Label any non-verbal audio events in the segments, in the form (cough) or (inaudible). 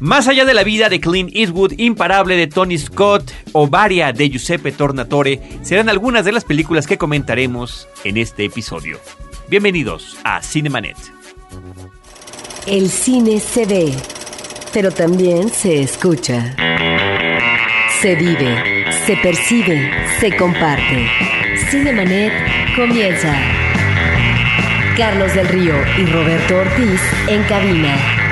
Más allá de la vida de Clint Eastwood, Imparable de Tony Scott o Varia de Giuseppe Tornatore serán algunas de las películas que comentaremos en este episodio. Bienvenidos a Cinemanet. El cine se ve, pero también se escucha. Se vive, se percibe, se comparte. Cinemanet comienza. Carlos del Río y Roberto Ortiz en cabina.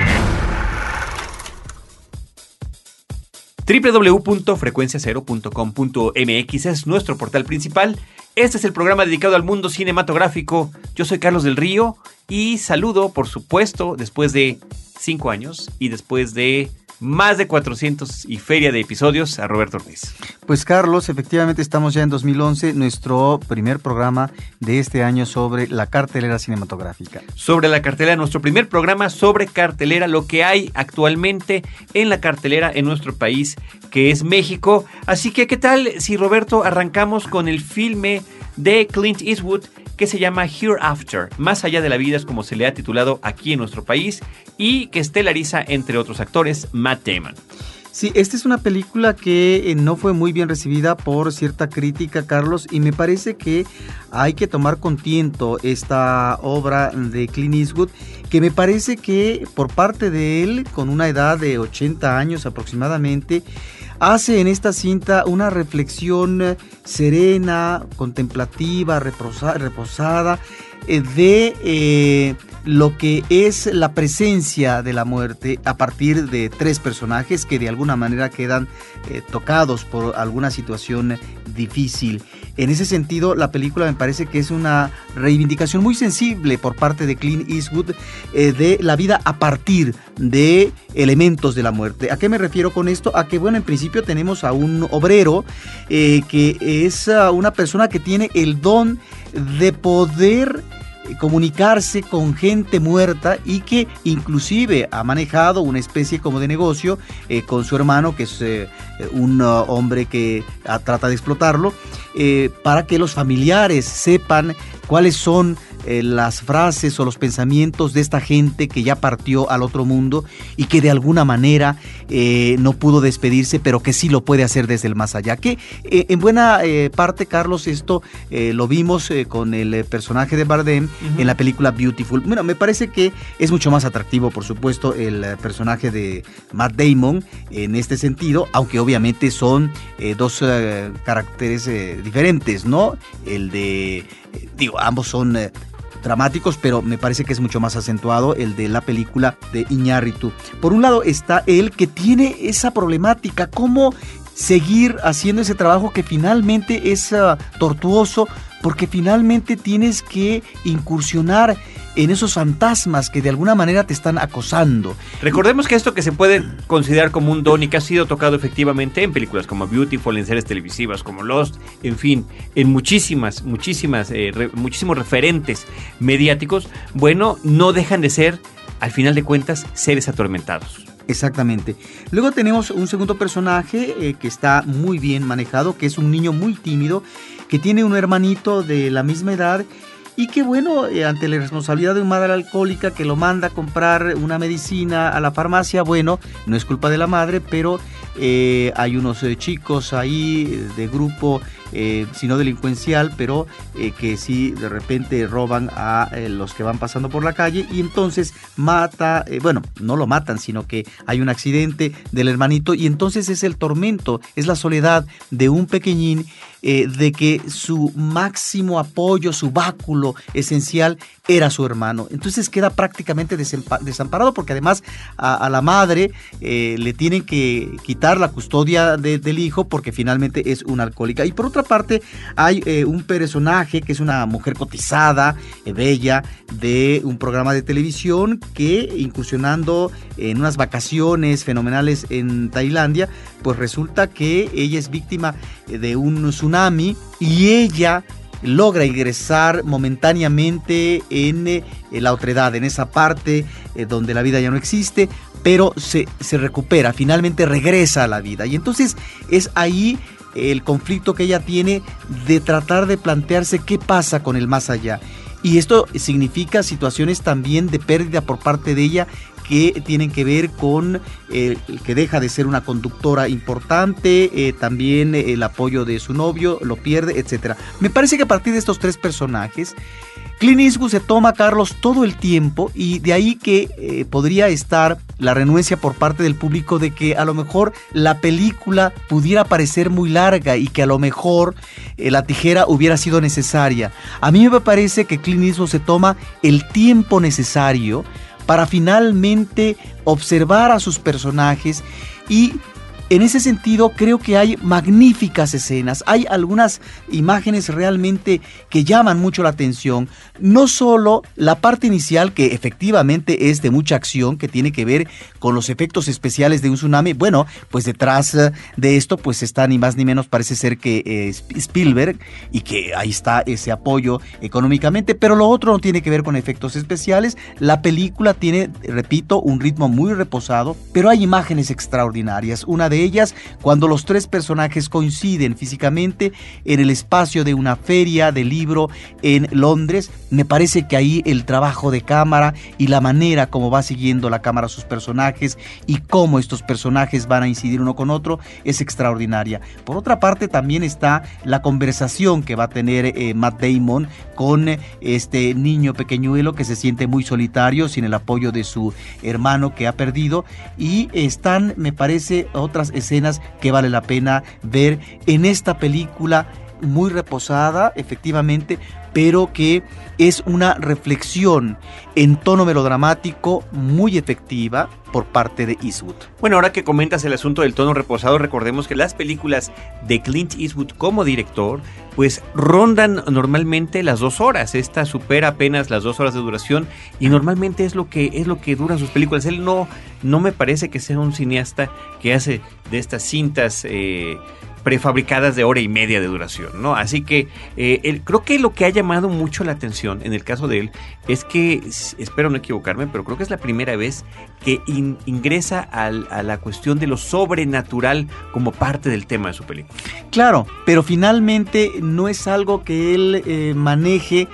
www.frecuenciacero.com.mx es nuestro portal principal. Este es el programa dedicado al mundo cinematográfico. Yo soy Carlos del Río y saludo, por supuesto, después de cinco años y después de más de 400 y feria de episodios a Roberto Ortiz. Pues Carlos, efectivamente estamos ya en 2011, nuestro primer programa de este año sobre la cartelera cinematográfica. Sobre la cartelera, nuestro primer programa sobre cartelera, lo que hay actualmente en la cartelera en nuestro país, que es México. Así que, ¿qué tal si Roberto arrancamos con el filme de Clint Eastwood que se llama Hereafter, Más allá de la vida es como se le ha titulado aquí en nuestro país y que estelariza entre otros actores Matt Damon. Sí, esta es una película que eh, no fue muy bien recibida por cierta crítica, Carlos, y me parece que hay que tomar con tiento esta obra de Clint Eastwood, que me parece que por parte de él, con una edad de 80 años aproximadamente, hace en esta cinta una reflexión eh, serena, contemplativa, reposada, eh, de eh, lo que es la presencia de la muerte a partir de tres personajes que de alguna manera quedan tocados por alguna situación difícil. En ese sentido, la película me parece que es una reivindicación muy sensible por parte de Clint Eastwood de la vida a partir de elementos de la muerte. ¿A qué me refiero con esto? A que, bueno, en principio tenemos a un obrero eh, que es ah, una persona que tiene el don de poder comunicarse con gente muerta y que inclusive ha manejado una especie como de negocio eh, con su hermano, que es eh, un ah, hombre que ah, trata de explotarlo, para que los familiares sepan cuáles son eh, las frases o los pensamientos de esta gente que ya partió al otro mundo y que de alguna manera eh, no pudo despedirse, pero que sí lo puede hacer desde el más allá. Que eh, en buena parte, Carlos, esto lo vimos con el personaje de Bardem en la película Beautiful. Bueno, me parece que es mucho más atractivo, por supuesto, el personaje de Matt Damon en este sentido, aunque obviamente son dos caracteres diferentes, ¿no? El de, digo, ambos son dramáticos, pero me parece que es mucho más acentuado el de la película de Iñárritu. Por un lado está él que tiene esa problemática, cómo seguir haciendo ese trabajo que finalmente es ah, tortuoso, porque finalmente tienes que incursionar en esos fantasmas que de alguna manera te están acosando. Recordemos que esto que se puede considerar como un don y que ha sido tocado efectivamente en películas como Beautiful, en series televisivas como Lost, en fin, en muchísimas, muchísimas, eh, muchísimos referentes mediáticos, bueno, no dejan de ser, al final de cuentas, seres atormentados. Exactamente. Luego tenemos un segundo personaje eh, que está muy bien manejado, que es un niño muy tímido, que tiene un hermanito de la misma edad y que bueno, eh, ante la responsabilidad de una madre alcohólica que lo manda a comprar una medicina a la farmacia, bueno, no es culpa de la madre, pero eh, hay unos eh, chicos ahí de grupo, sino delincuencial, pero que sí de repente roban a los que van pasando por la calle y entonces mata, bueno, no lo matan, sino que hay un accidente del hermanito y entonces es el tormento, es la soledad de un pequeñín eh, de que su máximo apoyo, su báculo esencial era su hermano. Entonces queda prácticamente desamparado porque además a, la madre eh, le tienen que quitar la custodia del hijo porque finalmente es una alcohólica. Y por otra parte hay eh, un personaje que es una mujer cotizada, bella, de un programa de televisión que incursionando en unas vacaciones fenomenales en Tailandia, pues resulta que ella es víctima de un tsunami y ella logra ingresar momentáneamente en eh, la otredad, en esa parte eh, donde la vida ya no existe, pero se, se recupera, finalmente regresa a la vida. Y entonces es ahí el conflicto que ella tiene de tratar de plantearse qué pasa con el más allá. Y esto significa situaciones también de pérdida por parte de ella que tienen que ver con eh, que deja de ser una conductora importante, eh, también el apoyo de su novio, lo pierde, etc. Me parece que a partir de estos tres personajes, Clint se toma, Carlos, todo el tiempo y de ahí que eh, podría estar la renuencia por parte del público de que a lo mejor la película pudiera parecer muy larga y que a lo mejor eh, la tijera hubiera sido necesaria. A mí me parece que Clint se toma el tiempo necesario para finalmente observar a sus personajes y en ese sentido, creo que hay magníficas escenas, hay algunas imágenes realmente que llaman mucho la atención. No solo la parte inicial, que efectivamente es de mucha acción, que tiene que ver con los efectos especiales de un tsunami. Bueno, pues detrás eh, de esto, pues está ni más ni menos, parece ser que eh, Spielberg, y que ahí está ese apoyo económicamente, pero lo otro no tiene que ver con efectos especiales. La película tiene, repito, un ritmo muy reposado, pero hay imágenes extraordinarias. Una de ellas cuando los tres personajes coinciden físicamente en el espacio de una feria de libro en Londres. Me parece que ahí el trabajo de cámara y la manera como va siguiendo la cámara a sus personajes y cómo estos personajes van a incidir uno con otro es extraordinaria. Por otra parte también está la conversación que va a tener eh, Matt Damon con este niño pequeñuelo que se siente muy solitario sin el apoyo de su hermano que ha perdido y están me parece otras escenas que vale la pena ver en esta película muy reposada, efectivamente, pero que es una reflexión en tono melodramático muy efectiva por parte de Eastwood. Bueno, ahora que comentas el asunto del tono reposado, recordemos que las películas de Clint Eastwood como director, pues rondan normalmente las dos horas. Esta supera apenas las dos horas de duración y normalmente es lo que es lo que duran sus películas. Él no, no me parece que sea un cineasta que hace de estas cintas eh, prefabricadas de hora y media de duración, ¿no? Así que eh, creo que lo que ha llamado mucho la atención en el caso de él es que, espero no equivocarme, pero creo que es la primera vez que ingresa a la cuestión de lo sobrenatural como parte del tema de su película. Claro, pero finalmente no es algo que él eh, maneje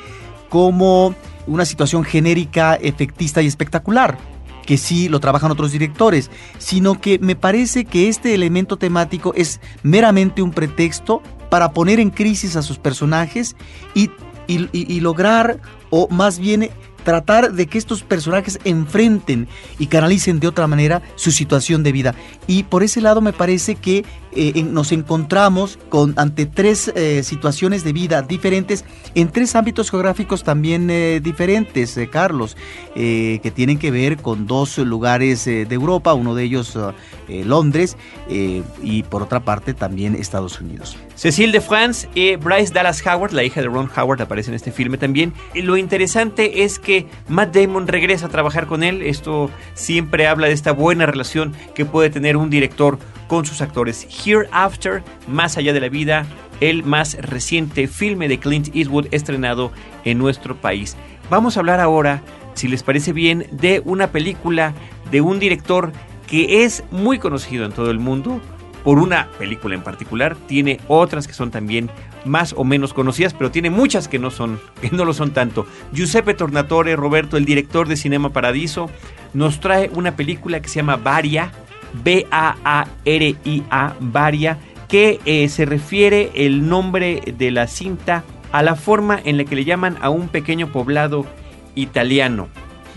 como una situación genérica, efectista y espectacular que sí lo trabajan otros directores, sino que me parece que este elemento temático es meramente un pretexto para poner en crisis a sus personajes y, y lograr, o más bien tratar de que estos personajes enfrenten y canalicen de otra manera su situación de vida. Y por ese lado me parece que eh, nos encontramos con, ante tres eh, situaciones de vida diferentes en tres ámbitos geográficos también eh, diferentes, Carlos, que tienen que ver con dos lugares de Europa, uno de ellos Londres y por otra parte también Estados Unidos. Cecile de France y Bryce Dallas Howard, la hija de Ron Howard, aparece en este filme también. Y lo interesante es que Matt Damon regresa a trabajar con él. Esto siempre habla de esta buena relación que puede tener un director con sus actores. Hereafter, Más allá de la vida, el más reciente filme de Clint Eastwood estrenado en nuestro país. Vamos a hablar ahora, si les parece bien, de una película de un director que es muy conocido en todo el mundo por una película en particular, tiene otras que son también más o menos conocidas, pero tiene muchas que no son (laughs) que no lo son tanto. Giuseppe Tornatore, Roberto, el director de Cinema Paradiso, nos trae una película que se llama Varia, B-A-A-R-I-A, Varia, que eh, se refiere el nombre de la cinta a la forma en la que le llaman a un pequeño poblado italiano.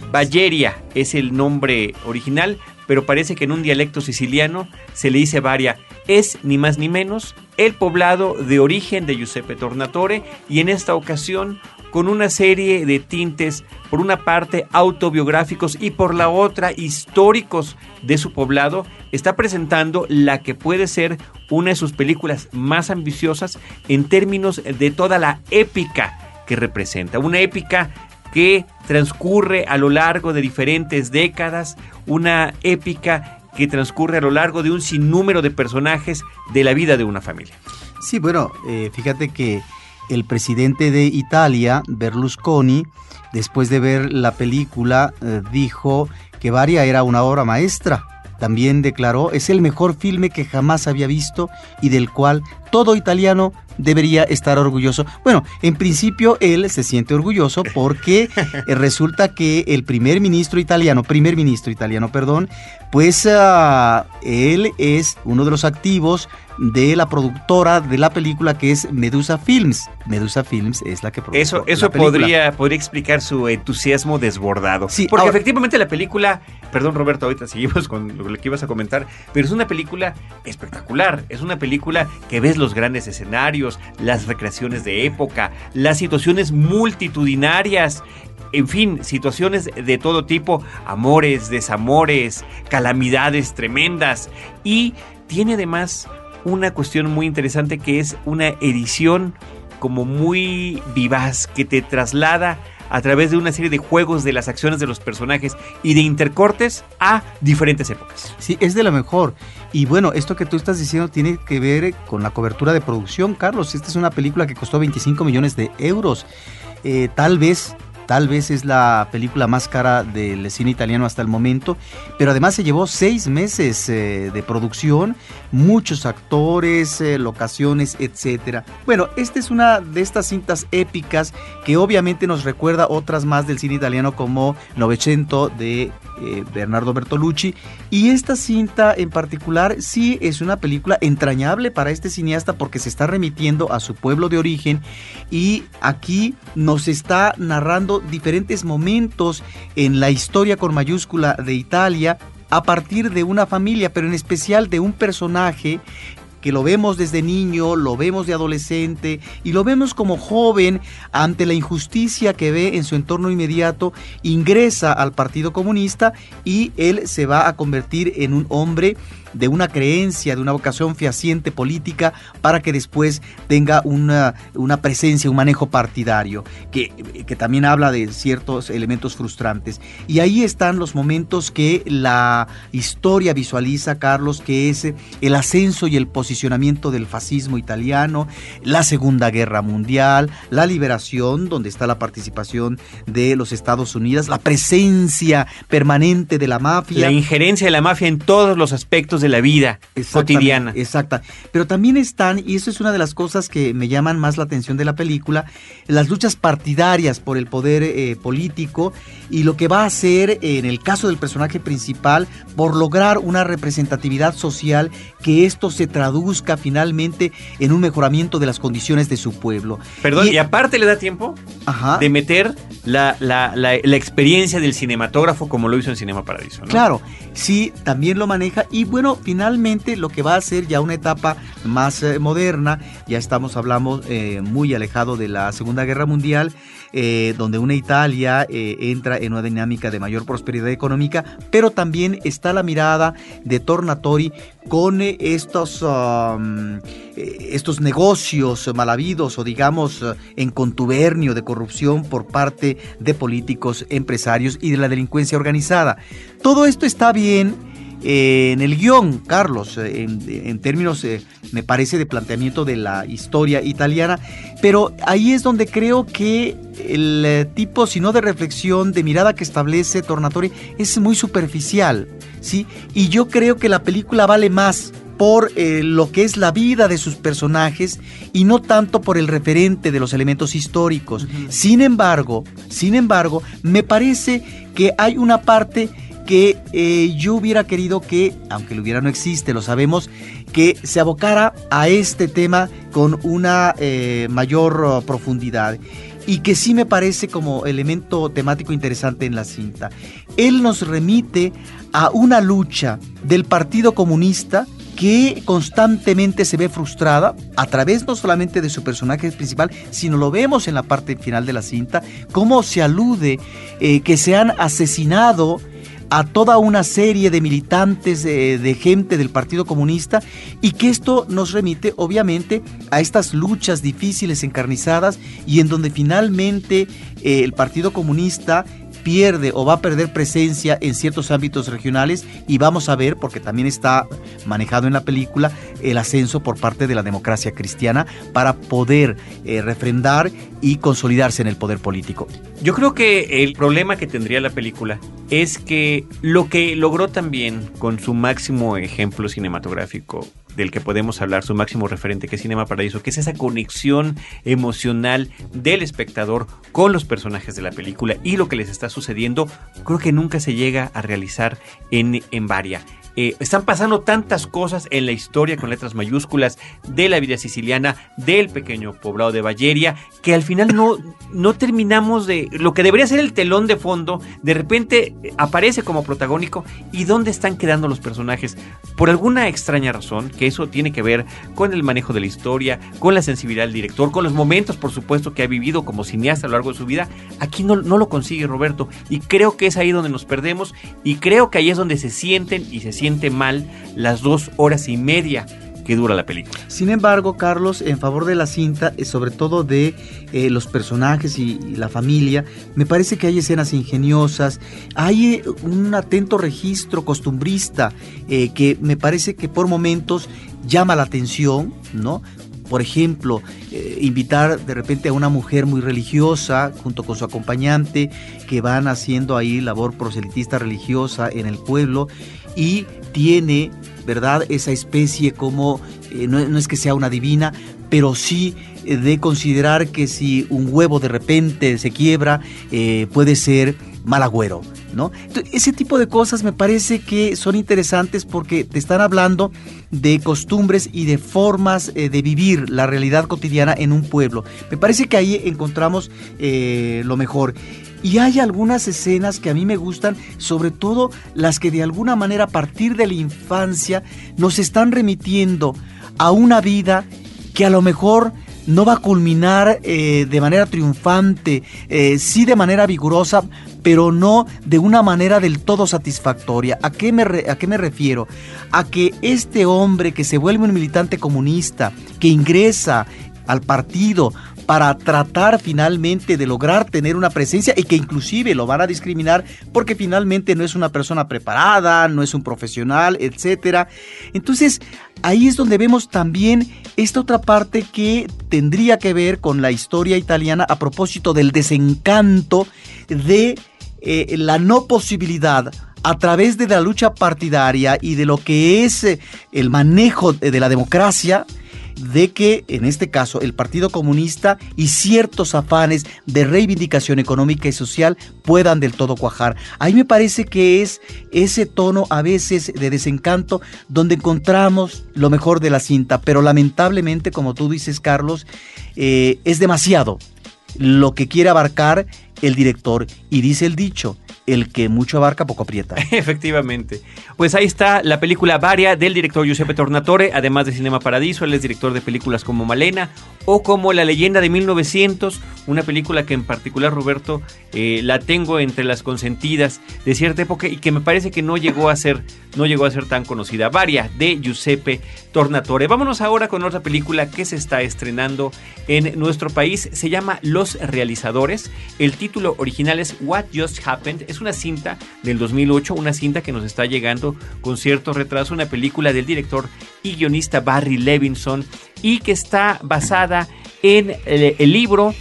Valleria es el nombre original, pero parece que en un dialecto siciliano se le dice Varia. Es ni más ni menos el poblado de origen de Giuseppe Tornatore y en esta ocasión con una serie de tintes, por una parte autobiográficos y por la otra históricos de su poblado, está presentando la que puede ser una de sus películas más ambiciosas en términos de toda la épica que representa. Una épica que transcurre a lo largo de diferentes décadas, una épica que transcurre a lo largo de un sinnúmero de personajes de la vida de una familia. Sí, bueno, eh, fíjate que el presidente de Italia, Berlusconi, después de ver la película, eh, dijo que Varia era una obra maestra también declaró, es el mejor filme que jamás había visto y del cual todo italiano debería estar orgulloso. Bueno, en principio él se siente orgulloso porque eh, resulta que el primer ministro italiano, primer ministro italiano, perdón, pues ah, él es uno de los activos de la productora de la película que es Medusa Films. Medusa Films es la que produce. Eso, eso podría, podría explicar su entusiasmo desbordado. Sí, porque efectivamente la película, perdón Roberto, ahorita seguimos con lo que ibas a comentar, pero es una película espectacular. Es una película que ves los grandes escenarios, las recreaciones de época, las situaciones multitudinarias en fin, situaciones de todo tipo, amores, desamores, calamidades tremendas. Y tiene además una cuestión muy interesante que es una edición como muy vivaz que te traslada a través de una serie de juegos de las acciones de los personajes y de intercortes a diferentes épocas. Sí, es de lo mejor. Y bueno, esto que tú estás diciendo tiene que ver con la cobertura de producción, Carlos. Esta es una película que costó 25 millones de euros. Eh, tal vez Tal vez es la película más cara del cine italiano hasta el momento, pero además se llevó seis meses eh, de producción, muchos actores, eh, locaciones, etc. Bueno, esta es una de estas cintas épicas que obviamente nos recuerda otras más del cine italiano como Novecento de eh, Bernardo Bertolucci. Y esta cinta en particular sí es una película entrañable para este cineasta porque se está remitiendo a su pueblo de origen y aquí nos está narrando diferentes momentos en la historia con mayúscula de Italia a partir de una familia, pero en especial de un personaje que lo vemos desde niño, lo vemos de adolescente y lo vemos como joven ante la injusticia que ve en su entorno inmediato, ingresa al Partido Comunista y él se va a convertir en un hombre de una creencia, de una vocación fehaciente política para que después tenga una, una presencia, un manejo partidario, que, que, también habla de ciertos elementos frustrantes. Y ahí están los momentos que la historia visualiza, Carlos, que es el ascenso y el posicionamiento del fascismo italiano, la Segunda Guerra Mundial, la liberación, donde está la participación de los Estados Unidos, la presencia permanente de la mafia. La injerencia de la mafia en todos los aspectos de la vida cotidiana. Exacta. Pero también están, y eso es una de las cosas que me llaman más la atención de la película, las luchas partidarias por el poder eh, político y lo que va a hacer en el caso del personaje principal por lograr una representatividad social que esto se traduzca finalmente en un mejoramiento de las condiciones de su pueblo. Perdón, y, aparte le da tiempo de meter la, la, la, experiencia del cinematógrafo como lo hizo en Cinema Paradiso. Claro, sí, también lo maneja y bueno, finalmente lo que va a ser ya una etapa más eh, moderna, ya estamos hablando eh, muy alejado de la Segunda Guerra Mundial, eh, donde una Italia entra en una dinámica de mayor prosperidad económica, pero también está la mirada de Tornatori con estos, um, estos negocios mal habidos o digamos en contubernio de corrupción por parte de políticos, empresarios y de la delincuencia organizada. Todo esto está bien eh, en el guion, Carlos, eh, en, términos, eh, me parece, de planteamiento de la historia italiana, pero ahí es donde creo que el tipo, si no de reflexión, de mirada que establece Tornatori, es muy superficial, ¿sí? Y yo creo que la película vale más por lo que es la vida de sus personajes y no tanto por el referente de los elementos históricos. Sin embargo, sin embargo, me parece que hay una parte que eh, yo hubiera querido que, aunque lo hubiera no existe, lo sabemos, que se abocara a este tema con una eh, mayor uh, profundidad y que sí me parece como elemento temático interesante en la cinta. Él nos remite a una lucha del Partido Comunista que constantemente se ve frustrada a través no solamente de su personaje principal, sino lo vemos en la parte final de la cinta, cómo se alude eh, que se han asesinado a toda una serie de militantes, de, gente del Partido Comunista, y que esto nos remite obviamente a estas luchas difíciles, encarnizadas, y en donde finalmente eh, el Partido Comunista pierde o va a perder presencia en ciertos ámbitos regionales y vamos a ver, porque también está manejado en la película, el ascenso por parte de la democracia cristiana para poder eh, refrendar y consolidarse en el poder político. Yo creo que el problema que tendría la película es que lo que logró también con su máximo ejemplo cinematográfico del que podemos hablar, su máximo referente, que es Cinema Paradiso, que es esa conexión emocional del espectador con los personajes de la película y lo que les está sucediendo, creo que nunca se llega a realizar en, en Varia. Eh, están pasando tantas cosas en la historia con letras mayúsculas de la vida siciliana, del pequeño poblado de Valleria, que al final no, no terminamos de... Lo que debería ser el telón de fondo, de repente aparece como protagónico y dónde están quedando los personajes. Por alguna extraña razón, que eso tiene que ver con el manejo de la historia, con la sensibilidad del director, con los momentos, por supuesto, que ha vivido como cineasta a lo largo de su vida, aquí no, no lo consigue Roberto. Y creo que es ahí donde nos perdemos y creo que ahí es donde se sienten y se siente mal las dos horas y media que dura la película. Sin embargo, Carlos, en favor de la cinta, eh, sobre todo de eh, los personajes y, la familia, me parece que hay escenas ingeniosas, hay eh, un atento registro costumbrista que me parece que por momentos llama la atención, ¿no? Por ejemplo, invitar de repente a una mujer muy religiosa junto con su acompañante que van haciendo ahí labor proselitista religiosa en el pueblo y tiene, ¿verdad? Esa especie como, eh, no, no, es que sea una divina, pero sí eh, de considerar que si un huevo de repente se quiebra, eh, puede ser mal agüero, ¿no? Ese tipo de cosas me parece que son interesantes porque te están hablando de costumbres y de formas eh, de vivir la realidad cotidiana en un pueblo. Me parece que ahí encontramos eh, lo mejor. Y hay algunas escenas que a mí me gustan, sobre todo las que de alguna manera a partir de la infancia nos están remitiendo a una vida que a lo mejor no va a culminar eh, de manera triunfante, sí de manera vigorosa, pero no de una manera del todo satisfactoria. ¿A qué, me re, ¿A qué me refiero? A que este hombre que se vuelve un militante comunista, que ingresa al partido para tratar finalmente de lograr tener una presencia y que inclusive lo van a discriminar porque finalmente no es una persona preparada, no es un profesional, etcétera. Entonces, ahí es donde vemos también esta otra parte que tendría que ver con la historia italiana a propósito del desencanto de eh, la no posibilidad a través de la lucha partidaria y de lo que es eh, el manejo de la democracia, de que, en este caso, el Partido Comunista y ciertos afanes de reivindicación económica y social puedan del todo cuajar. Ahí me parece que es ese tono a veces de desencanto donde encontramos lo mejor de la cinta, pero lamentablemente, como tú dices, Carlos, eh, es demasiado lo que quiere abarcar el director. Y dice el dicho, el que mucho abarca poco aprieta. (laughs) Efectivamente. Pues ahí está la película Varia del director Giuseppe Tornatore, además de Cinema Paradiso, él es director de películas como Malena o como La leyenda de 1900, una película que en particular Roberto eh, la tengo entre las consentidas de cierta época y que me parece que no llegó a ser no llegó a ser tan conocida. Varia de Giuseppe Tornatore. Vámonos ahora con otra película que se está estrenando en nuestro país, se llama Los realizadores. El título original es What Just Happened. Es una cinta del 2008, una cinta que nos está llegando con cierto retraso, una película del director y guionista Barry Levinson y que está basada en el, el libro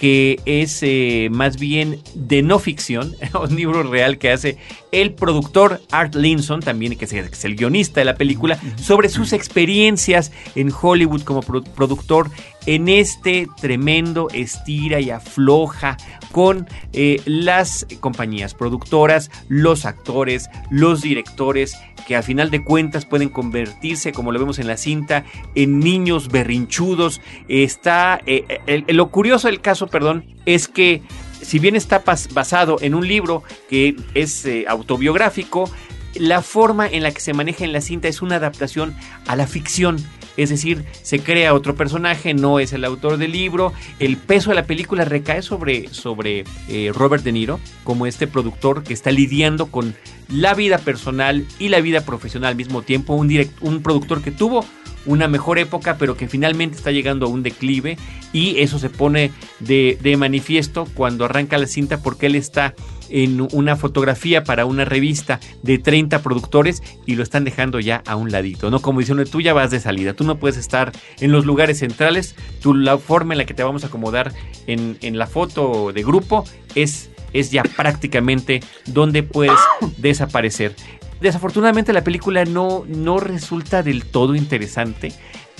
que es eh, más bien de no ficción, (laughs) un libro real que hace el productor Art Linson, también que es, el, guionista de la película, sobre sus experiencias en Hollywood como pro productor en este tremendo estira y afloja con eh, las compañías productoras, los actores, los directores, que a final de cuentas pueden convertirse, como lo vemos en la cinta, en niños berrinchudos. Está eh, el, el, lo curioso del caso, perdón, es que si bien está basado en un libro que es eh, autobiográfico, la forma en la que se maneja en la cinta es una adaptación a la ficción. Es decir, se crea otro personaje, no es el autor del libro. El peso de la película recae sobre, sobre eh, Robert De Niro, como este productor que está lidiando con la vida personal y la vida profesional al mismo tiempo. Un, direct, un productor que tuvo una mejor época, pero que finalmente está llegando a un declive y eso se pone de, de manifiesto cuando arranca la cinta porque él está en una fotografía para una revista de 30 productores y lo están dejando ya a un ladito, ¿no? Como diciendo, tú ya vas de salida, tú no puedes estar en los lugares centrales, la forma en la que te vamos a acomodar en, en la foto de grupo es, es ya prácticamente donde puedes desaparecer. Desafortunadamente la película no, no resulta del todo interesante.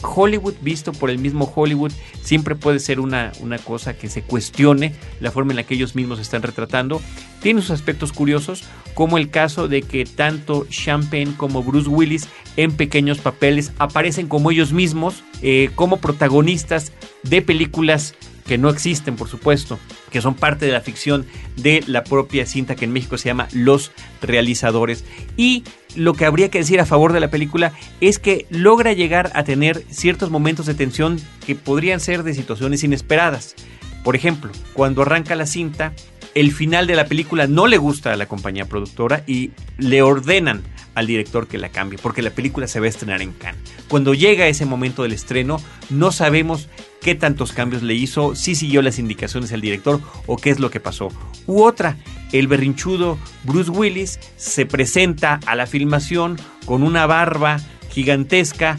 Hollywood visto por el mismo Hollywood siempre puede ser una, una cosa que se cuestione la forma en la que ellos mismos están retratando. Tiene sus aspectos curiosos, como el caso de que tanto Champagne como Bruce Willis en pequeños papeles aparecen como ellos mismos, eh, como protagonistas de películas que no existen, por supuesto, que son parte de la ficción de la propia cinta que en México se llama Los Realizadores. Y lo que habría que decir a favor de la película es que logra llegar a tener ciertos momentos de tensión que podrían ser de situaciones inesperadas. Por ejemplo, cuando arranca la cinta, el final de la película no le gusta a la compañía productora y le ordenan al director que la cambie, porque la película se va a estrenar en Cannes. Cuando llega ese momento del estreno, no sabemos qué tantos cambios le hizo, si siguió las indicaciones del director o qué es lo que pasó. U otra, el berrinchudo Bruce Willis se presenta a la filmación con una barba gigantesca,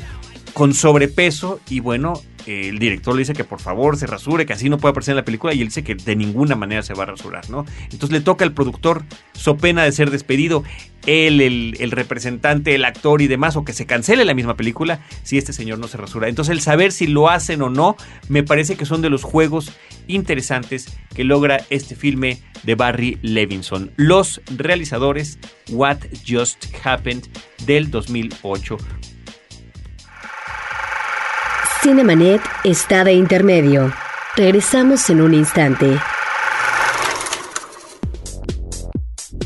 con sobrepeso y bueno, el director le dice que por favor se rasure, que así no puede aparecer en la película y él dice que de ninguna manera se va a rasurar, ¿no? Entonces le toca al productor, so pena de ser despedido, él, el, el, representante, el actor y demás, o que se cancele la misma película si este señor no se rasura. Entonces el saber si lo hacen o no, me parece que son de los juegos interesantes que logra este filme de Barry Levinson. Los realizadores What Just Happened del 2008. Cinemanet está de intermedio. Regresamos en un instante.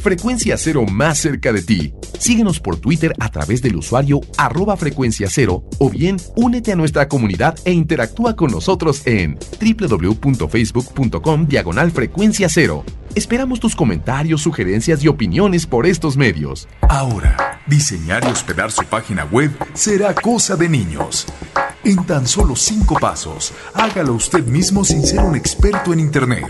Frecuencia Cero más cerca de ti. Síguenos por Twitter a través del usuario arroba frecuencia cero o bien únete a nuestra comunidad e interactúa con nosotros en www.facebook.com diagonal frecuencia cero. Esperamos tus comentarios, sugerencias y opiniones por estos medios. Ahora, diseñar y hospedar su página web será cosa de niños. En tan solo cinco pasos, hágalo usted mismo sin ser un experto en Internet.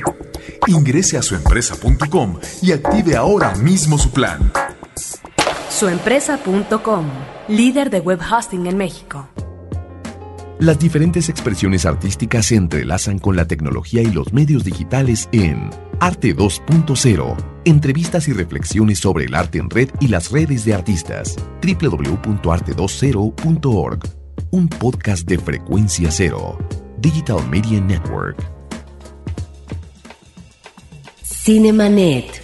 Ingrese a suempresa.com y active ahora mismo su plan. Suempresa.com, líder de web hosting en México. Las diferentes expresiones artísticas se entrelazan con la tecnología y los medios digitales en Arte 2.0. Entrevistas y reflexiones sobre el arte en red y las redes de artistas. www.arte20.org. Un podcast de frecuencia cero. Digital Media Network. Cinemanet.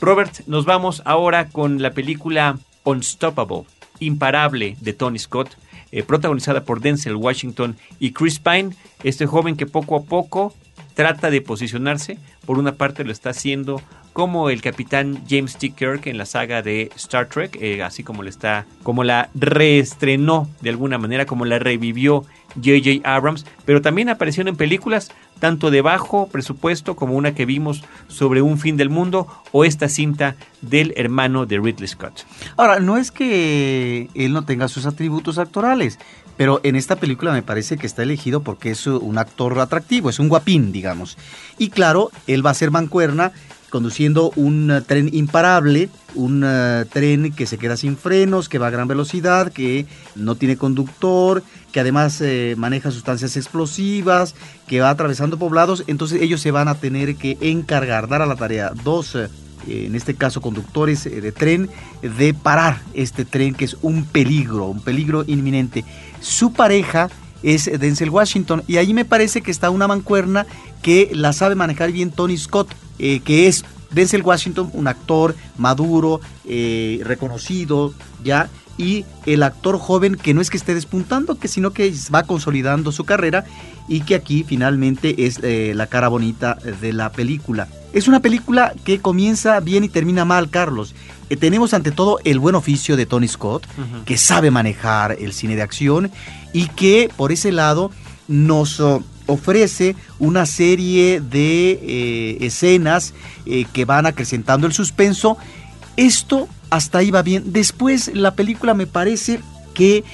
Robert, nos vamos ahora con la película Unstoppable, Imparable de Tony Scott, eh, protagonizada por Denzel Washington y Chris Pine, este joven que poco a poco trata de posicionarse. Por una parte lo está haciendo como el capitán James T. Kirk en la saga de Star Trek, eh, así como le está, como la reestrenó de alguna manera, como la revivió J.J. Abrams, pero también aparecieron en películas tanto de bajo presupuesto como una que vimos sobre un fin del mundo o esta cinta del hermano de Ridley Scott. Ahora, no es que él no tenga sus atributos actorales, pero en esta película me parece que está elegido porque es un actor atractivo, es un guapín, digamos. Y claro, él va a ser mancuerna conduciendo un uh, tren imparable, un uh, tren que se queda sin frenos, que va a gran velocidad, que no tiene conductor, que además eh, maneja sustancias explosivas, que va atravesando poblados, entonces ellos se van a tener que encargar, dar a la tarea dos, eh, en este caso conductores eh, de tren, de parar este tren que es un peligro, un peligro inminente. Su pareja es Denzel Washington y ahí me parece que está una mancuerna que la sabe manejar bien Tony Scott eh, que es Denzel Washington, un actor maduro, eh, reconocido ya, y el actor joven que no es que esté despuntando, que sino que va consolidando su carrera y que aquí finalmente es eh, la cara bonita de la película. Es una película que comienza bien y termina mal, Carlos. tenemos ante todo el buen oficio de Tony Scott, que sabe manejar el cine de acción y que por ese lado nos ofrece una serie de eh, escenas eh, que van acrecentando el suspenso. Esto hasta ahí va bien. Después la película me parece que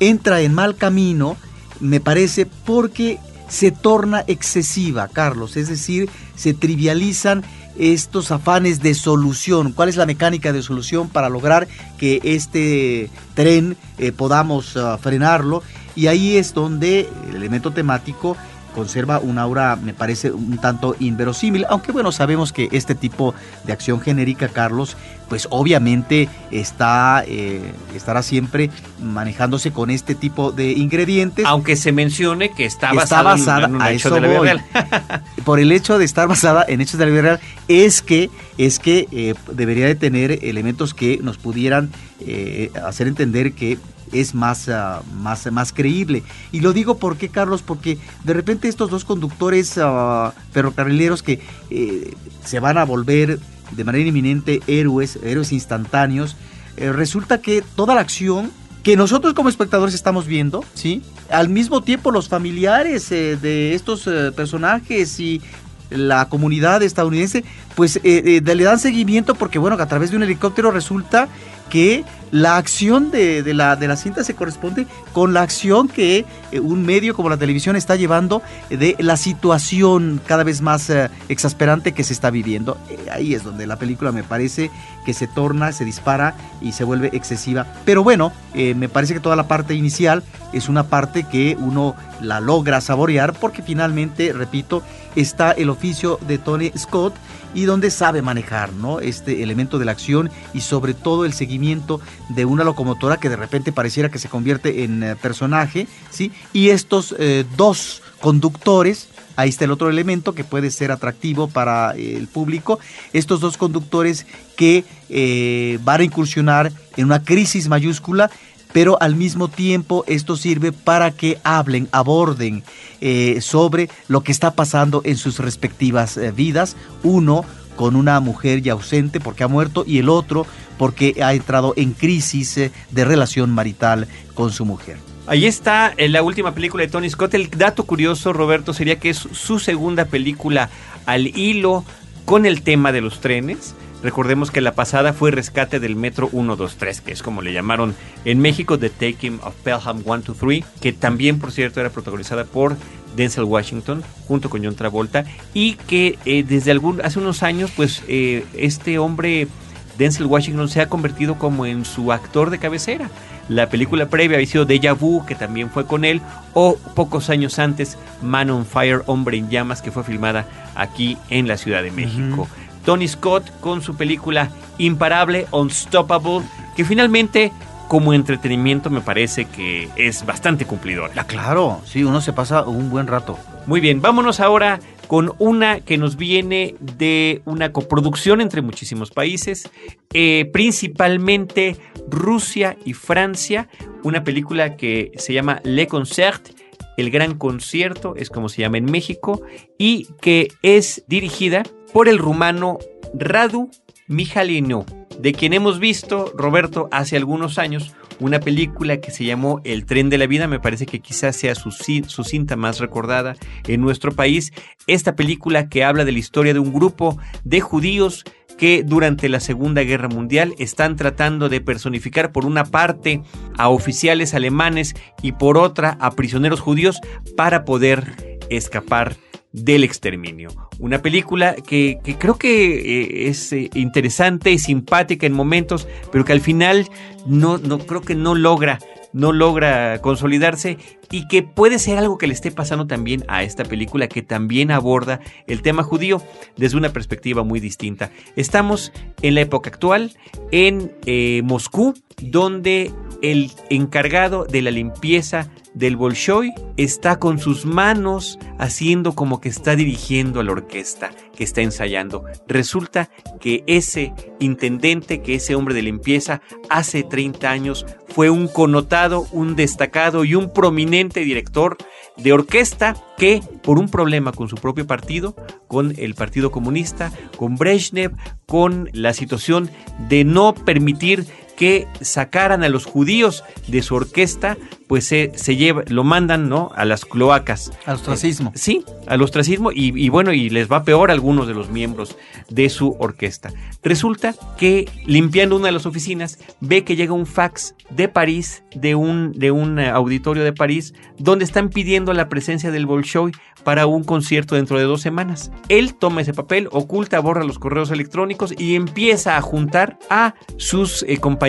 entra en mal camino, me parece, porque se torna excesiva, Carlos, es decir, se trivializan estos afanes de solución. ¿Cuál es la mecánica de solución para lograr que este tren eh, podamos ah, frenarlo? Y ahí es donde el elemento temático conserva un aura, me parece, un tanto inverosímil, aunque bueno, sabemos que este tipo de acción genérica, Carlos, pues obviamente está, eh, estará siempre manejándose con este tipo de ingredientes. Aunque se mencione que está basada, en, un hecho de la vida real. (laughs) Por el hecho de estar basada en hechos de la vida real, es que, es que eh, debería de tener elementos que nos pudieran eh, hacer entender que es más, ah, más, más creíble. Y lo digo porque, Carlos, porque de repente estos dos conductores uh, ferrocarrileros que eh, se van a volver de manera inminente héroes, héroes instantáneos, eh, resulta que toda la acción que nosotros como espectadores estamos viendo, ¿sí? Al mismo tiempo los familiares eh, de estos personajes y la comunidad estadounidense, pues le dan seguimiento porque, bueno, a través de un helicóptero resulta que la acción de, la, de la cinta se corresponde con la acción que eh, un medio como la televisión está llevando de la situación cada vez más eh, exasperante que se está viviendo. Eh, ahí es donde la película me parece que se torna, se dispara y se vuelve excesiva. Pero bueno, me parece que toda la parte inicial es una parte que uno la logra saborear porque finalmente, repito, está el oficio de Tony Scott y donde sabe manejar ¿no? este elemento de la acción y sobre todo el seguimiento de una locomotora que de repente pareciera que se convierte en eh, personaje, ¿sí? Y estos eh, dos conductores, ahí está el otro elemento que puede ser atractivo para el público, estos dos conductores que eh, van a incursionar en una crisis mayúscula pero al mismo tiempo esto sirve para que hablen, aborden eh, sobre lo que está pasando en sus respectivas eh, vidas. Uno con una mujer ya ausente porque ha muerto y el otro porque ha entrado en crisis eh, de relación marital con su mujer. Ahí está la última película de Tony Scott. El dato curioso, Roberto, sería que es su segunda película al hilo con el tema de los trenes. Recordemos que la pasada fue Rescate del Metro 123, que es como le llamaron en México, The Taking of Pelham 123, que también, por cierto, era protagonizada por Denzel Washington junto con John Travolta y que eh, desde algún, hace unos años, pues eh, este hombre, Denzel Washington, se ha convertido como en su actor de cabecera. La película previa había sido Deja Vu, que también fue con él, o pocos años antes, Man on Fire, Hombre en Llamas, que fue filmada aquí en la Ciudad de México. Tony Scott con su película Imparable, Unstoppable, que finalmente como entretenimiento me parece que es bastante cumplidor. Ah, claro, sí, uno se pasa un buen rato. Muy bien, vámonos ahora con una que nos viene de una coproducción entre muchísimos países, eh, principalmente Rusia y Francia, una película que se llama Le Concert, el gran concierto, es como se llama en México, y que es dirigida por el rumano Radu Mihalino, de quien hemos visto, Roberto, hace algunos años, una película que se llamó El tren de la vida, me parece que quizás sea su, su, cinta más recordada en nuestro país. Esta película que habla de la historia de un grupo de judíos que durante la Segunda Guerra Mundial están tratando de personificar por una parte a oficiales alemanes y por otra a prisioneros judíos para poder escapar del exterminio. Una película que, creo que eh, es eh, interesante y simpática en momentos, pero que al final no, no creo que no logra no logra consolidarse y que puede ser algo que le esté pasando también a esta película que también aborda el tema judío desde una perspectiva muy distinta. Estamos en la época actual en eh, Moscú, donde el encargado de la limpieza del Bolshoi está con sus manos haciendo como que está dirigiendo a la orquesta que está ensayando. Resulta que ese intendente, que ese hombre de limpieza, hace 30 años fue un connotado, un destacado y un prominente director de orquesta que por un problema con su propio partido, con el Partido Comunista, con Brezhnev, con la situación de no permitir que sacaran a los judíos de su orquesta, pues se, se lleva, lo mandan, ¿no? A las cloacas. Al ostracismo. Eh, sí, al ostracismo y, y, bueno, y les va peor a algunos de los miembros de su orquesta. Resulta que limpiando una de las oficinas ve que llega un fax de París, de un, de un auditorio de París, donde están pidiendo la presencia del Bolshoi para un concierto dentro de dos semanas. Él toma ese papel, oculta, borra los correos electrónicos y empieza a juntar a sus eh, compañeros,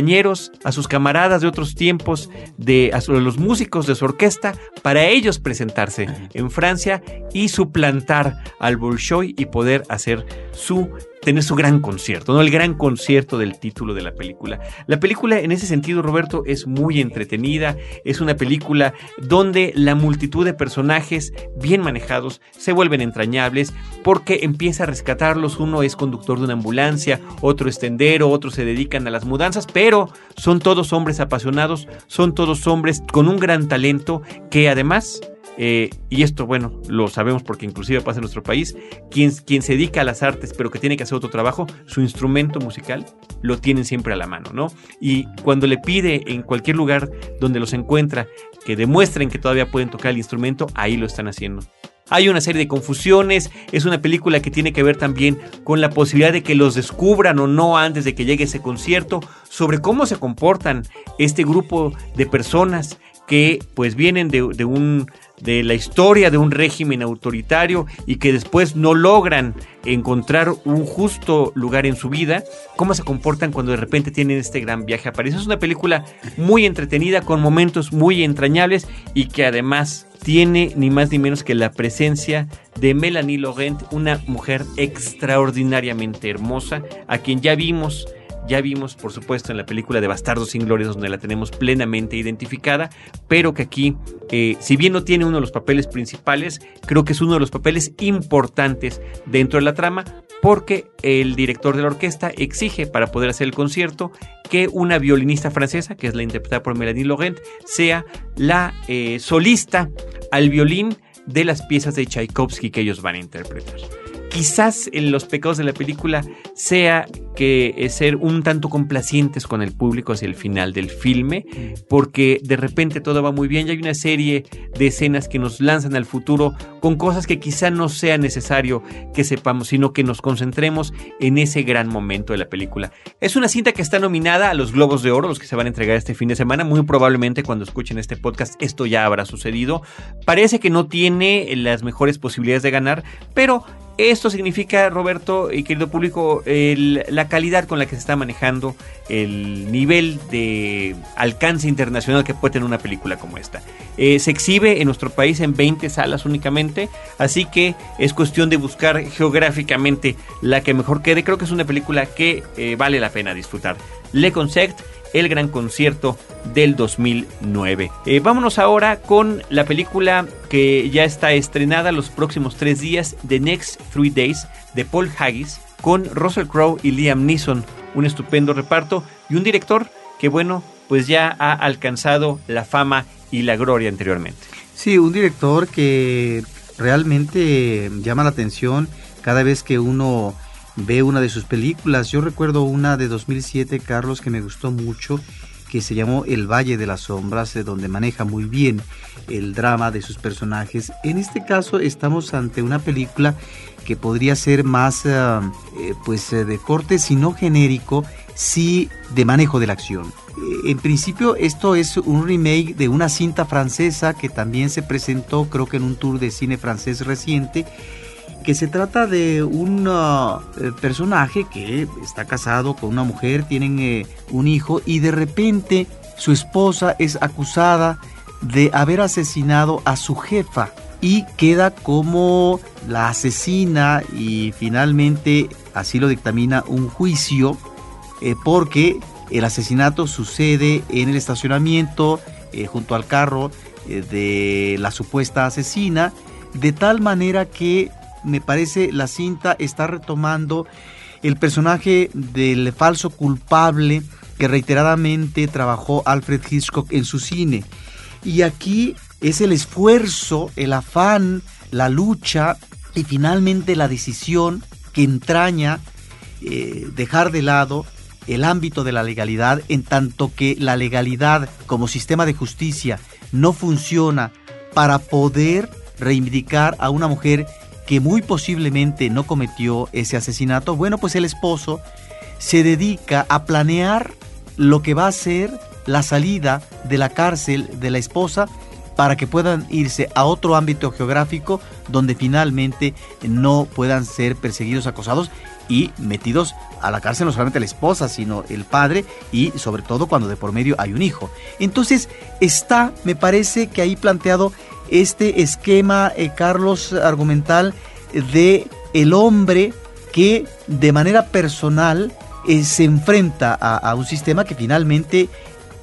a sus camaradas de otros tiempos, de a los músicos de su orquesta, para ellos presentarse en Francia y suplantar al Bolshoi y poder hacer su tener su gran concierto, ¿no? El gran concierto del título de la película. La película, en ese sentido, Roberto, es muy entretenida. Es una película donde la multitud de personajes bien manejados se vuelven entrañables porque empieza a rescatarlos. Uno es conductor de una ambulancia, otro es tendero, otros se dedican a las mudanzas, pero son todos hombres apasionados, son todos hombres con un gran talento que además eh, y esto, bueno, lo sabemos porque inclusive pasa en nuestro país, quien, quien se dedica a las artes pero que tiene que hacer otro trabajo, su instrumento musical lo tienen siempre a la mano, ¿no? Y cuando le pide en cualquier lugar donde los encuentra que demuestren que todavía pueden tocar el instrumento, ahí lo están haciendo. Hay una serie de confusiones, es una película que tiene que ver también con la posibilidad de que los descubran o no antes de que llegue ese concierto, sobre cómo se comportan este grupo de personas que pues vienen de, de un de la historia de un régimen autoritario y que después no logran encontrar un justo lugar en su vida, cómo se comportan cuando de repente tienen este gran viaje a París. Es una película muy entretenida, con momentos muy entrañables y que además tiene ni más ni menos que la presencia de Melanie Laurent, una mujer extraordinariamente hermosa, a quien ya vimos ya vimos, por supuesto, en la película de Bastardos sin Gloria, donde la tenemos plenamente identificada, pero que aquí, eh, si bien no tiene uno de los papeles principales, creo que es uno de los papeles importantes dentro de la trama, porque el director de la orquesta exige para poder hacer el concierto que una violinista francesa, que es la interpretada por Melanie Laurent, sea la eh, solista al violín de las piezas de Tchaikovsky que ellos van a interpretar quizás en los pecados de la película sea que es ser un tanto complacientes con el público hacia el final del filme, porque de repente todo va muy bien y hay una serie de escenas que nos lanzan al futuro con cosas que quizá no sea necesario que sepamos, sino que nos concentremos en ese gran momento de la película. Es una cinta que está nominada a los Globos de Oro, los que se van a entregar este fin de semana, muy probablemente cuando escuchen este podcast esto ya habrá sucedido. Parece que no tiene las mejores posibilidades de ganar, pero esto significa, Roberto y querido público, la calidad con la que se está manejando el nivel de alcance internacional que puede tener una película como esta. Eh, se exhibe en nuestro país en 20 salas únicamente, así que es cuestión de buscar geográficamente la que mejor quede. Creo que es una película que eh, vale la pena disfrutar. Le Concert el gran concierto del 2009. Eh, vámonos ahora con la película que ya está estrenada los próximos tres días, The Next Three Days, de Paul Haggis, con Russell Crowe y Liam Neeson. Un estupendo reparto y un director que, bueno, pues ya ha alcanzado la fama y la gloria anteriormente. Sí, un director que realmente llama la atención cada vez que uno ve una de sus películas. Yo recuerdo una de 2007, Carlos, que me gustó mucho, que se llamó El Valle de las Sombras, donde maneja muy bien el drama de sus personajes. En este caso estamos ante una película que podría ser más eh, eh, pues eh, de corte, si no genérico, sí de manejo de la acción. En principio esto es un remake de una cinta francesa que también se presentó creo que en un tour de cine francés reciente que se trata de un uh, eh, personaje que está casado con una mujer, tienen eh, un hijo y de repente su esposa es acusada de haber asesinado a su jefa y queda como la asesina y finalmente así lo dictamina un juicio eh, porque el asesinato sucede en el estacionamiento junto al carro de la supuesta asesina de tal manera que me parece la cinta está retomando el personaje del falso culpable que reiteradamente trabajó Alfred Hitchcock en su cine. Y aquí es el esfuerzo, el afán, la lucha y finalmente la decisión que entraña eh, dejar de lado el ámbito de la legalidad, en tanto que la legalidad como sistema de justicia no funciona para poder reivindicar a una mujer que muy posiblemente no cometió ese asesinato, bueno, pues el esposo se dedica a planear lo que va a ser la salida de la cárcel de la esposa para que puedan irse a otro ámbito geográfico donde finalmente no puedan ser perseguidos, acosados y metidos a la cárcel no solamente la esposa, sino el padre y sobre todo cuando de por medio hay un hijo. Entonces está, me parece que ahí planteado este esquema, eh, Carlos, argumental de el hombre que de manera personal eh, se enfrenta a, un sistema que finalmente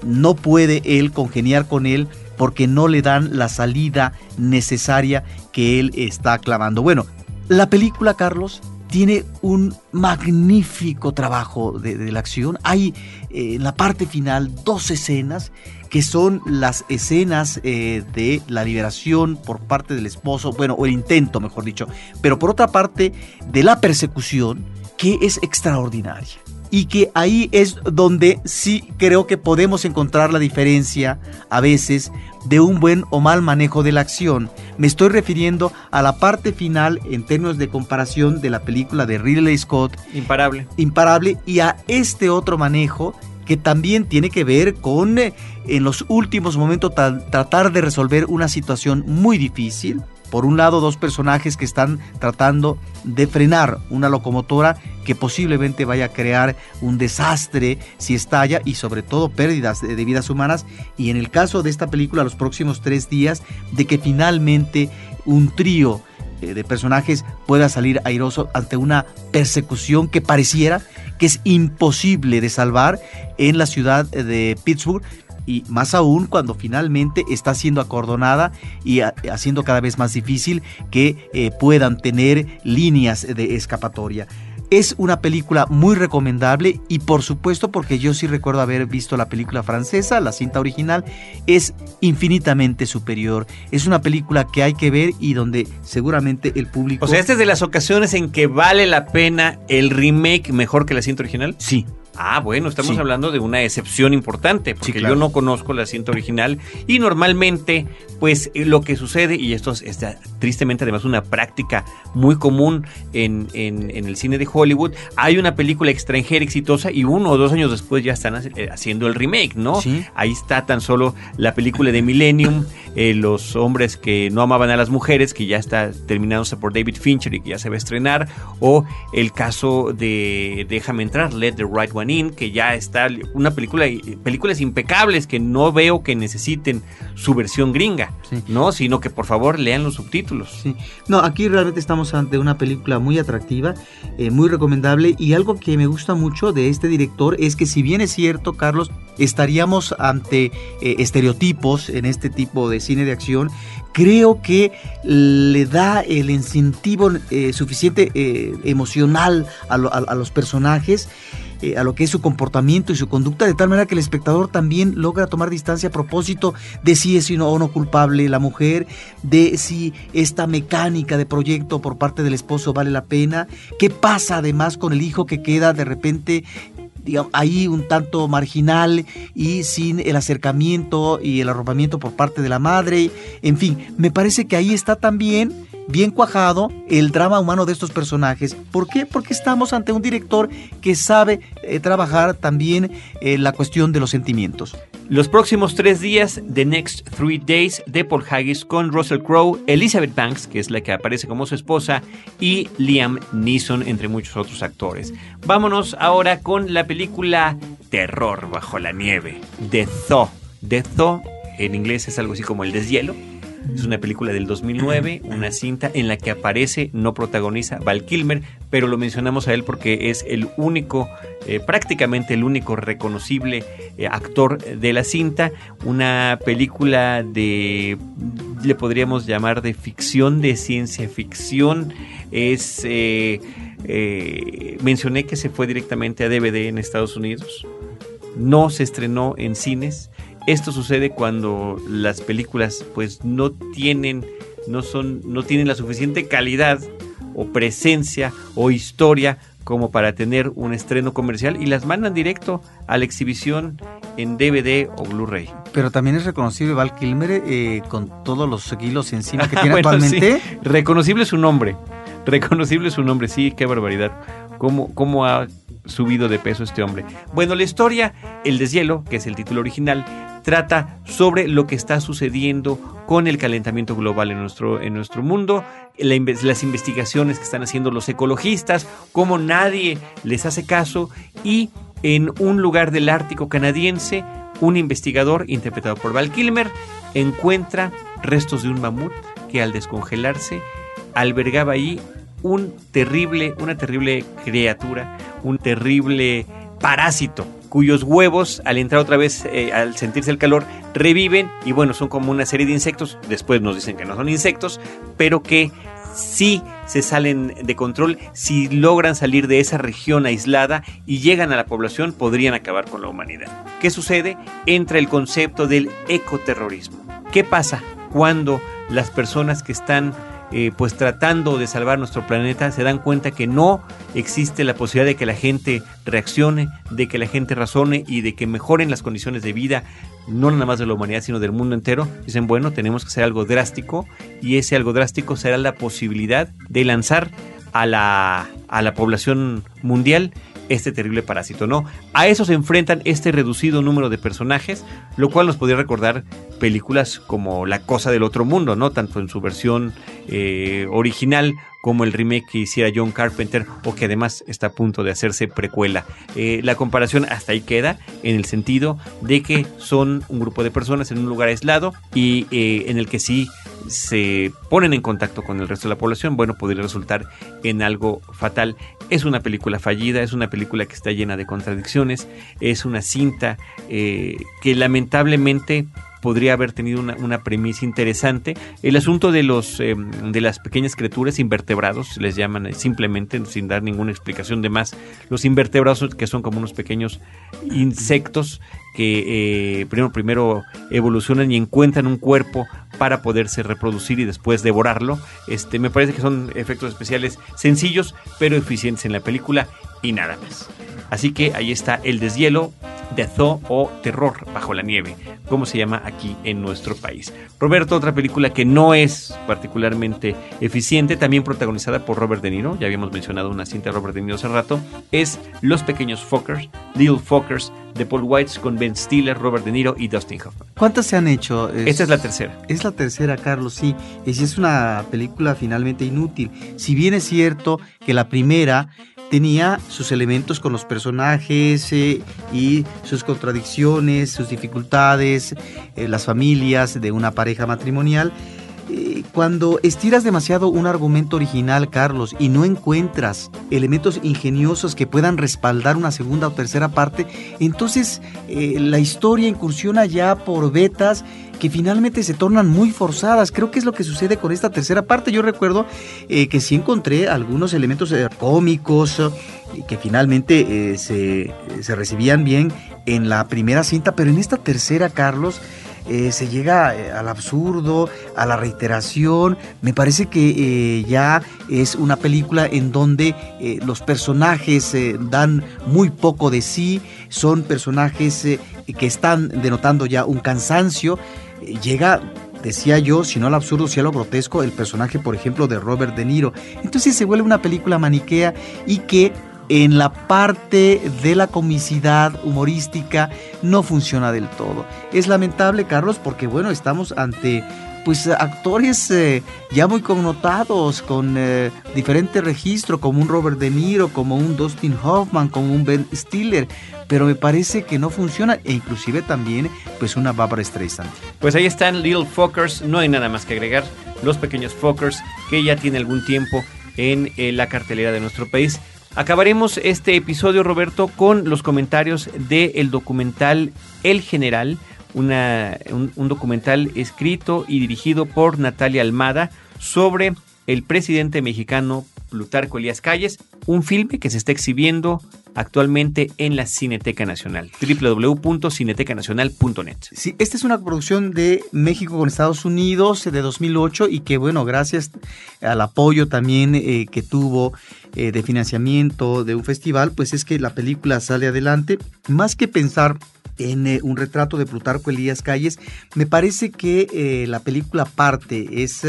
no puede él congeniar con él porque no le dan la salida necesaria que él está clamando. Bueno, la película, Carlos, tiene un magnífico trabajo de, la acción. Hay eh, en la parte final dos escenas que son las escenas eh, de la liberación por parte del esposo, bueno, o el intento, mejor dicho, pero por otra parte de la persecución, que es extraordinaria y que ahí es donde sí creo que podemos encontrar la diferencia a veces de un buen o mal manejo de la acción. Me estoy refiriendo a la parte final en términos de comparación de la película de Ridley Scott. Imparable. Imparable y a este otro manejo que también tiene que ver con eh, en los últimos momentos tratar de resolver una situación muy difícil por un lado, dos personajes que están tratando de frenar una locomotora que posiblemente vaya a crear un desastre si estalla y sobre todo pérdidas de, vidas humanas. Y en el caso de esta película, los próximos tres días, de que finalmente un trío eh, de personajes pueda salir airoso ante una persecución que pareciera que es imposible de salvar en la ciudad de Pittsburgh, y más aún cuando finalmente está siendo acordonada y haciendo cada vez más difícil que eh, puedan tener líneas de escapatoria. Es una película muy recomendable y por supuesto porque yo sí recuerdo haber visto la película francesa, la cinta original, es infinitamente superior. Es una película que hay que ver y donde seguramente el público... O sea, esta es de las ocasiones en que vale la pena el remake mejor que la cinta original. Sí, Ah, bueno, estamos hablando de una excepción importante, porque yo no conozco la cinta original y normalmente, pues eh, lo que sucede, y esto es, tristemente además una práctica muy común en, en, el cine de Hollywood, hay una película extranjera exitosa y uno o dos años después ya están eh, haciendo el remake, ¿no? Ahí está tan solo la película de Millennium, eh, Los hombres que no amaban a las mujeres, que ya está terminándose por David Fincher y que ya se va a estrenar, o el caso de Déjame entrar, Let the Right One que ya está una película, películas impecables que no veo que necesiten su versión gringa, ¿no? Sino que por favor lean los subtítulos. No, aquí realmente estamos ante una película muy atractiva, eh, muy recomendable y algo que me gusta mucho de este director es que si bien es cierto, Carlos, estaríamos ante eh, estereotipos en este tipo de cine de acción, creo que le da el incentivo eh, suficiente emocional a, a los personajes eh, a lo que es su comportamiento y su conducta, de tal manera que el espectador también logra tomar distancia a propósito de si es o no culpable la mujer, de si esta mecánica de proyecto por parte del esposo vale la pena, qué pasa además con el hijo que queda de repente ahí un tanto marginal y sin el acercamiento y el arropamiento por parte de la madre. En fin, me parece que ahí está también bien cuajado el drama humano de estos personajes. ¿Por qué? Porque estamos ante un director que sabe eh, trabajar también eh, la cuestión de los sentimientos. Los próximos tres días, The Next Three Days, de Paul Haggis con Russell Crowe, Elizabeth Banks, que es la que aparece como su esposa, y Liam Neeson, entre muchos otros actores. Vámonos ahora con la película Terror bajo la nieve, The Thaw. The Thaw en inglés es algo así como el deshielo es una película del 2009, una cinta en la que aparece, no protagoniza Val Kilmer, pero lo mencionamos a él porque es el único, eh, prácticamente el único reconocible eh, actor de la cinta. Una película de, le podríamos llamar de ficción, de ciencia ficción. Es, eh, mencioné que se fue directamente a DVD en Estados Unidos. No se estrenó en cines esto sucede cuando las películas pues no tienen, no son, no tienen la suficiente calidad o presencia o historia como para tener un estreno comercial y las mandan directo a la exhibición en DVD o Blu-ray. Pero también es reconocible Val Kilmer eh, con todos los kilos encima que (laughs) tiene actualmente. Reconocible su nombre. Reconocible su nombre, sí, qué barbaridad. ¿Cómo, cómo ha subido de peso este hombre? Bueno, la historia, El deshielo, que es el título original, trata sobre lo que está sucediendo con el calentamiento global en nuestro, en nuestro mundo, las investigaciones que están haciendo los ecologistas, cómo nadie les hace caso y en un lugar del Ártico canadiense, un investigador interpretado por Val Kilmer encuentra restos de un mamut que al descongelarse albergaba ahí un terrible, una terrible criatura, un terrible parásito cuyos huevos al entrar otra vez, eh, al sentirse el calor, reviven y bueno, son como una serie de insectos, después nos dicen que no son insectos, pero que si se salen de control, si logran salir de esa región aislada y llegan a la población, podrían acabar con la humanidad. ¿Qué sucede? Entra el concepto del ecoterrorismo. ¿Qué pasa cuando las personas que están eh, pues tratando de salvar nuestro planeta, se dan cuenta que no existe la posibilidad de que la gente reaccione, de que la gente razone y de que mejoren las condiciones de vida, no nada más de la humanidad, sino del mundo entero. Dicen, bueno, tenemos que hacer algo drástico y ese algo drástico será la posibilidad de lanzar a la, a la población mundial este terrible parásito, ¿no? A eso se enfrentan este reducido número de personajes, lo cual nos podría recordar películas como La Cosa del Otro Mundo, ¿no? Tanto en su versión eh, original como el remake que hiciera John Carpenter o que además está a punto de hacerse precuela. Eh, la comparación hasta ahí queda en el sentido de que son un grupo de personas en un lugar aislado y eh, en el que sí se ponen en contacto con el resto de la población, bueno, podría resultar en algo fatal. Es una película fallida, es una película que está llena de contradicciones, es una cinta que lamentablemente podría haber tenido una, premisa interesante. El asunto de los eh, de las pequeñas criaturas invertebrados, les llaman simplemente sin dar ninguna explicación de más, los invertebrados que son como unos pequeños insectos que eh, primero, primero evolucionan y encuentran un cuerpo para poderse reproducir y después devorarlo. Este, me parece que son efectos especiales sencillos pero eficientes en la película y nada más. Así que ahí está el deshielo, de Zoo o Terror bajo la nieve, como se llama aquí en nuestro país. Roberto, otra película que no es particularmente eficiente, también protagonizada por Robert De Niro, ya habíamos mencionado una cinta de Robert De Niro hace rato, es Los Pequeños Fockers, Little Fockers, de Paul White con Ben Stiller, Robert De Niro y Dustin Hoffman. ¿Cuántas se han hecho? Esta es la tercera. Es la tercera, Carlos, sí. Es, es una película finalmente inútil. Si bien es cierto que la primera tenía sus elementos con los personajes eh, y sus contradicciones, sus dificultades, eh, las familias de una pareja matrimonial. Eh, cuando estiras demasiado un argumento original, Carlos, y no encuentras elementos ingeniosos que puedan respaldar una segunda o tercera parte, entonces la historia incursiona ya por vetas que finalmente se tornan muy forzadas. Creo que es lo que sucede con esta tercera parte. Yo recuerdo eh, que sí encontré algunos elementos eh, cómicos eh, que finalmente se, recibían bien en la primera cinta, pero en esta tercera, Carlos, se llega al absurdo, a la reiteración. Me parece que ya es una película en donde los personajes dan muy poco de sí, son personajes que están denotando ya un cansancio llega decía yo, si no al absurdo, si a lo grotesco, el personaje, por ejemplo, de Robert De Niro. Entonces se vuelve una película maniquea y que en la parte de la comicidad humorística no funciona del todo. Es lamentable, Carlos, porque bueno, estamos ante pues actores eh, ya muy connotados con eh, diferente registro, como un Robert De Niro, como un Dustin Hoffman, como un Ben Stiller, pero me parece que no funciona e inclusive también pues una Barbara Streisand. Pues ahí están Little Fockers, no hay nada más que agregar, los pequeños Fockers que ya tiene algún tiempo en eh, la cartelera de nuestro país. Acabaremos este episodio, Roberto, con los comentarios del documental El General, una, un, documental escrito y dirigido por Natalia Almada sobre el presidente mexicano Plutarco Elías Calles, un filme que se está exhibiendo actualmente en la Cineteca Nacional, www.cinetecanacional.net. Sí, esta es una producción de México con Estados Unidos de 2008 y que, bueno, gracias al apoyo también eh, que tuvo eh, de financiamiento de un festival, pues es que la película sale adelante. Más que pensar en un retrato de Plutarco Elías Calles, me parece que eh, la película parte, es,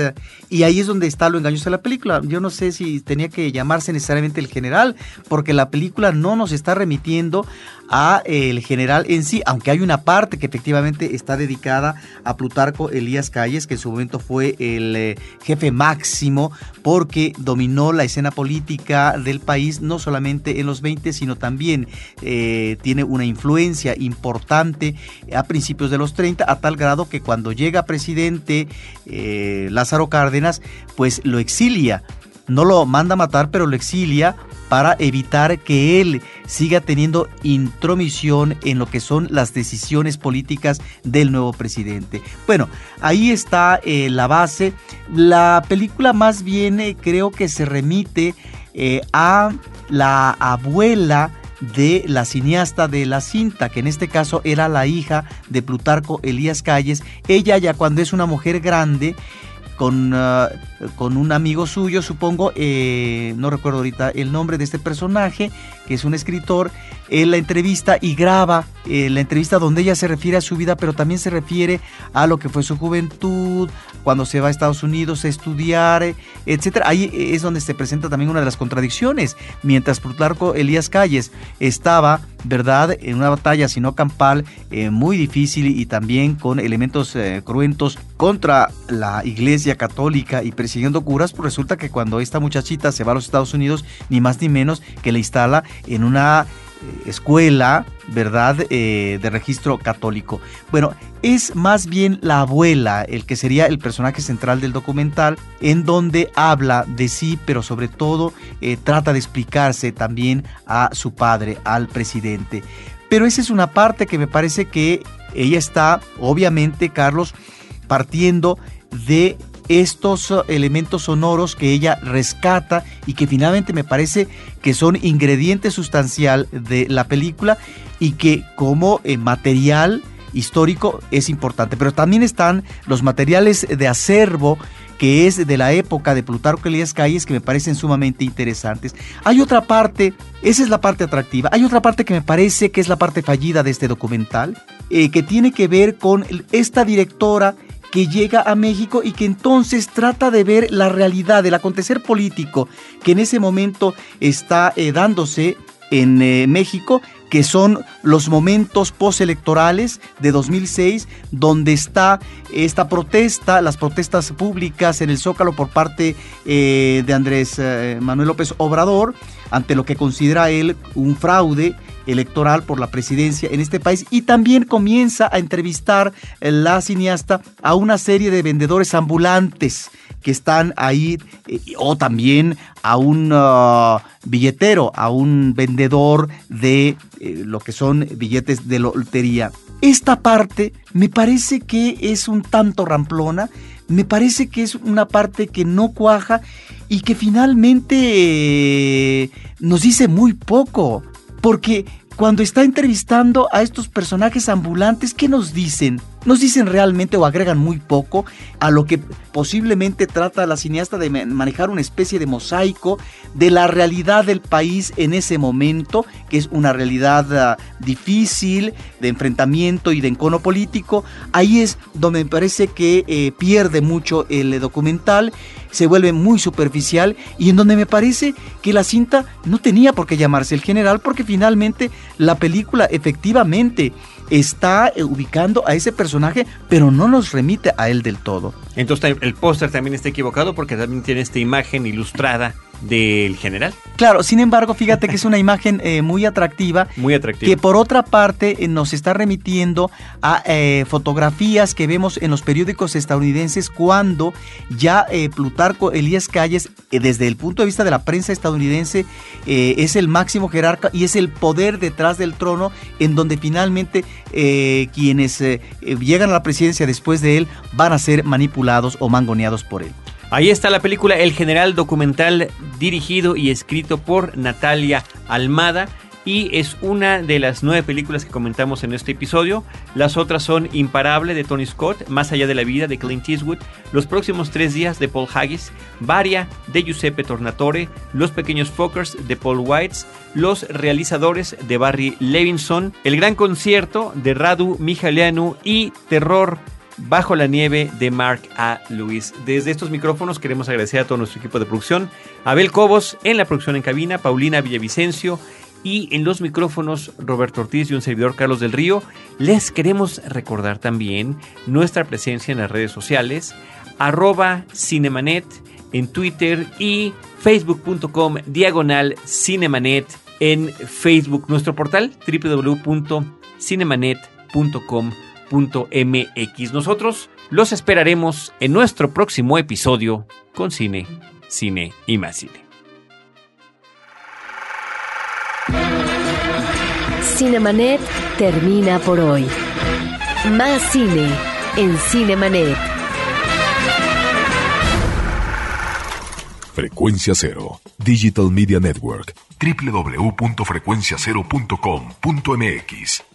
y ahí es donde está lo engañoso de la película. Yo no sé si tenía que llamarse necesariamente el general, porque la película no nos está remitiendo a el general en sí, aunque hay una parte que efectivamente está dedicada a Plutarco Elías Calles, que en su momento fue el jefe máximo porque dominó la escena política del país, no solamente en los 20, sino también tiene una influencia importante a principios de los 30, a tal grado que cuando llega presidente eh, Lázaro Cárdenas, pues lo exilia. No lo manda a matar, pero lo exilia para evitar que él siga teniendo intromisión en lo que son las decisiones políticas del nuevo presidente. Bueno, ahí está eh, la base. La película más bien eh, creo que se remite a la abuela de la cineasta de la cinta, que en este caso era la hija de Plutarco Elías Calles. Ella ya cuando es una mujer grande, con, ah, con un amigo suyo, supongo, eh, no recuerdo ahorita el nombre de este personaje, que es un escritor, él la entrevista y graba eh, la entrevista donde ella se refiere a su vida, pero también se refiere a lo que fue su juventud, cuando se va a Estados Unidos a estudiar, etc. Ahí es donde se presenta también una de las contradicciones. Mientras Plutarco Elías Calles estaba, ¿verdad?, en una batalla, sino campal, eh, muy difícil y también con elementos cruentos contra la iglesia católica y persiguiendo curas, pues resulta que cuando esta muchachita se va a los Estados Unidos, ni más ni menos que la instala en una eh, escuela, ¿verdad?, eh, de registro católico. Bueno, es más bien la abuela el que sería el personaje central del documental, en donde habla de sí, pero sobre todo eh, trata de explicarse también a su padre, al presidente. Pero esa es una parte que me parece que ella está, obviamente, Carlos, partiendo de estos uh, elementos sonoros que ella rescata y que finalmente me parece que son ingrediente sustancial de la película y que como eh, material histórico es importante. Pero también están los materiales de acervo que es de la época de Plutarco Elías Calles que me parecen sumamente interesantes. Hay otra parte, esa es la parte atractiva, hay otra parte que me parece que es la parte fallida de este documental, eh, que tiene que ver con esta directora que llega a México y que entonces trata de ver la realidad del acontecer político que en ese momento está eh, dándose en eh, México, que son los momentos postelectorales de 2006, donde está esta protesta, las protestas públicas en el Zócalo por parte eh, de Andrés Manuel López Obrador, ante lo que considera él un fraude electoral por la presidencia en este país. Y también comienza a entrevistar la cineasta a una serie de vendedores ambulantes que están ahí eh, o también a un uh, billetero, a un vendedor de eh, lo que son billetes de lotería. Esta parte me parece que es un tanto ramplona, me parece que es una parte que no cuaja y que finalmente eh, nos dice muy poco. Porque cuando está entrevistando a estos personajes ambulantes, ¿qué nos dicen? Nos dicen realmente o agregan muy poco a lo que posiblemente trata la cineasta de manejar una especie de mosaico de la realidad del país en ese momento, que es una realidad ah, difícil de enfrentamiento y de encono político. Ahí es donde me parece que eh, pierde mucho el documental se vuelve muy superficial y en donde me parece que la cinta no tenía por qué llamarse El General porque finalmente la película efectivamente está eh, ubicando a ese personaje, pero no nos remite a él del todo. Entonces el póster también está equivocado porque también tiene esta imagen ilustrada del general. Claro, sin embargo, fíjate que es una (laughs) imagen eh, muy atractiva. Muy atractiva. Que por otra parte eh, nos está remitiendo a eh, fotografías que vemos en los periódicos estadounidenses cuando ya Plutarco Elías Calles, desde el punto de vista de la prensa estadounidense, es el máximo jerarca y es el poder detrás del trono en donde finalmente quienes llegan a la presidencia después de él van a ser manipulados o mangoneados por él. Ahí está la película El General documental dirigido y escrito por Natalia Almada y es una de las nueve películas que comentamos en este episodio. Las otras son Imparable de Tony Scott, Más allá de la vida de Clint Eastwood, Los próximos tres días de Paul Haggis, Varia de Giuseppe Tornatore, Los pequeños Fockers de Paul Whites, Los realizadores de Barry Levinson, El gran concierto de Radu Mijaleanu y Terror Bajo la nieve de Mark A. Lewis. Desde estos micrófonos queremos agradecer a todo nuestro equipo de producción, Abel Cobos en la producción en cabina, Paulina Villavicencio y en los micrófonos Roberto Ortiz y un servidor Carlos del Río. Les queremos recordar también nuestra presencia en las redes sociales, arroba cinemanet en Twitter y facebook.com diagonal cinemanet en Facebook, nuestro portal www.cinemanet.com.mx. Nosotros los esperaremos en nuestro próximo episodio con cine, cine y más cine. Cinemanet termina por hoy. Más cine en Cinemanet. Frecuencia Cero, Digital Media Network, www.frecuenciacero.com.mx.